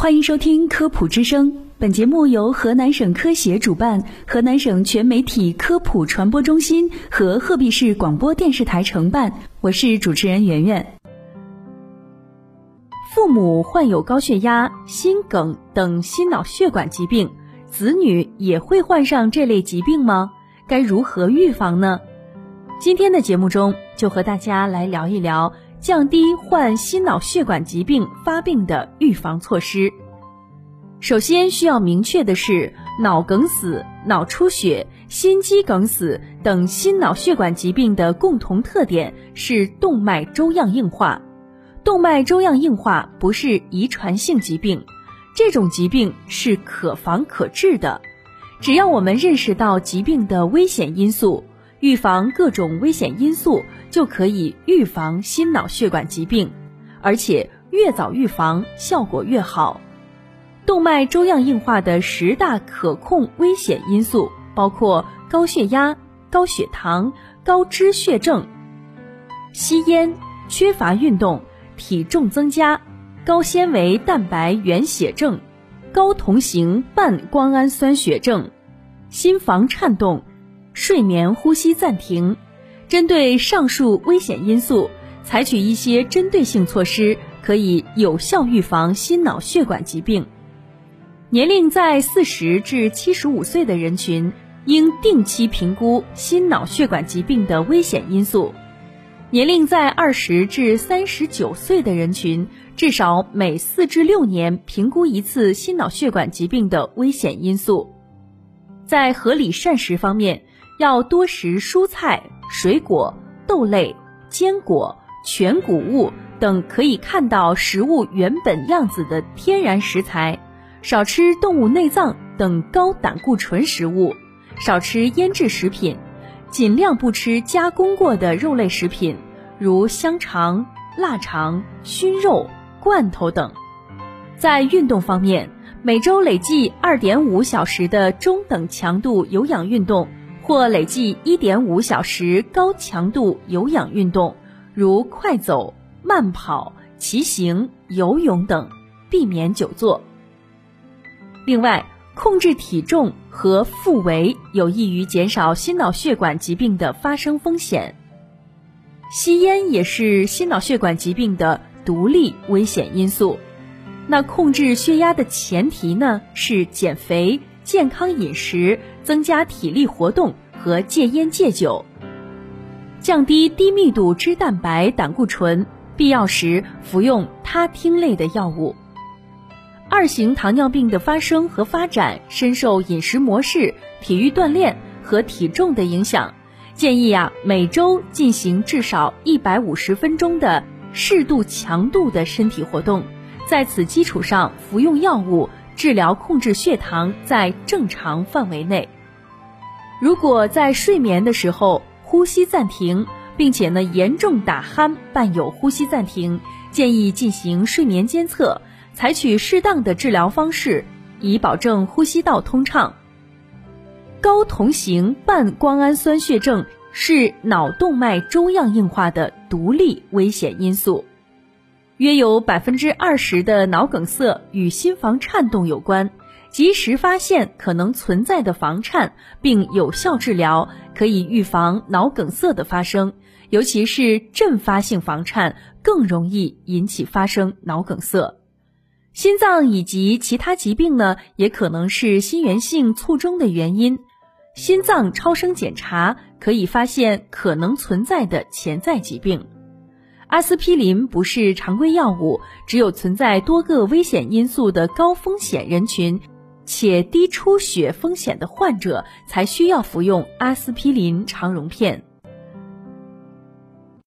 欢迎收听科普之声，本节目由河南省科协主办，河南省全媒体科普传播中心和鹤壁市广播电视台承办。我是主持人圆圆。父母患有高血压、心梗等心脑血管疾病，子女也会患上这类疾病吗？该如何预防呢？今天的节目中，就和大家来聊一聊。降低患心脑血管疾病发病的预防措施。首先需要明确的是，脑梗死、脑出血、心肌梗死等心脑血管疾病的共同特点是动脉粥样硬化。动脉粥样硬化不是遗传性疾病，这种疾病是可防可治的。只要我们认识到疾病的危险因素。预防各种危险因素，就可以预防心脑血管疾病，而且越早预防效果越好。动脉粥样硬化的十大可控危险因素包括高血压、高血糖、高脂血症、吸烟、缺乏运动、体重增加、高纤维蛋白原血症、高同型半胱氨酸血症、心房颤动。睡眠呼吸暂停，针对上述危险因素，采取一些针对性措施，可以有效预防心脑血管疾病。年龄在四十至七十五岁的人群，应定期评估心脑血管疾病的危险因素；年龄在二十至三十九岁的人群，至少每四至六年评估一次心脑血管疾病的危险因素。在合理膳食方面，要多食蔬菜、水果、豆类、坚果、全谷物等可以看到食物原本样子的天然食材，少吃动物内脏等高胆固醇食物，少吃腌制食品，尽量不吃加工过的肉类食品，如香肠、腊肠、熏肉、罐头等。在运动方面，每周累计二点五小时的中等强度有氧运动。或累计一点五小时高强度有氧运动，如快走、慢跑、骑行、游泳等，避免久坐。另外，控制体重和腹围有益于减少心脑血管疾病的发生风险。吸烟也是心脑血管疾病的独立危险因素。那控制血压的前提呢，是减肥。健康饮食，增加体力活动和戒烟戒酒，降低低密度脂蛋白、胆固醇，必要时服用他汀类的药物。二型糖尿病的发生和发展深受饮食模式、体育锻炼和体重的影响，建议啊每周进行至少一百五十分钟的适度强度的身体活动，在此基础上服用药物。治疗控制血糖在正常范围内。如果在睡眠的时候呼吸暂停，并且呢严重打鼾伴有呼吸暂停，建议进行睡眠监测，采取适当的治疗方式，以保证呼吸道通畅。高同型半胱氨酸血症是脑动脉粥样硬化的独立危险因素。约有百分之二十的脑梗塞与心房颤动有关，及时发现可能存在的房颤，并有效治疗，可以预防脑梗塞的发生。尤其是阵发性房颤更容易引起发生脑梗塞。心脏以及其他疾病呢，也可能是心源性卒中的原因。心脏超声检查可以发现可能存在的潜在疾病。阿司匹林不是常规药物，只有存在多个危险因素的高风险人群，且低出血风险的患者才需要服用阿司匹林肠溶片。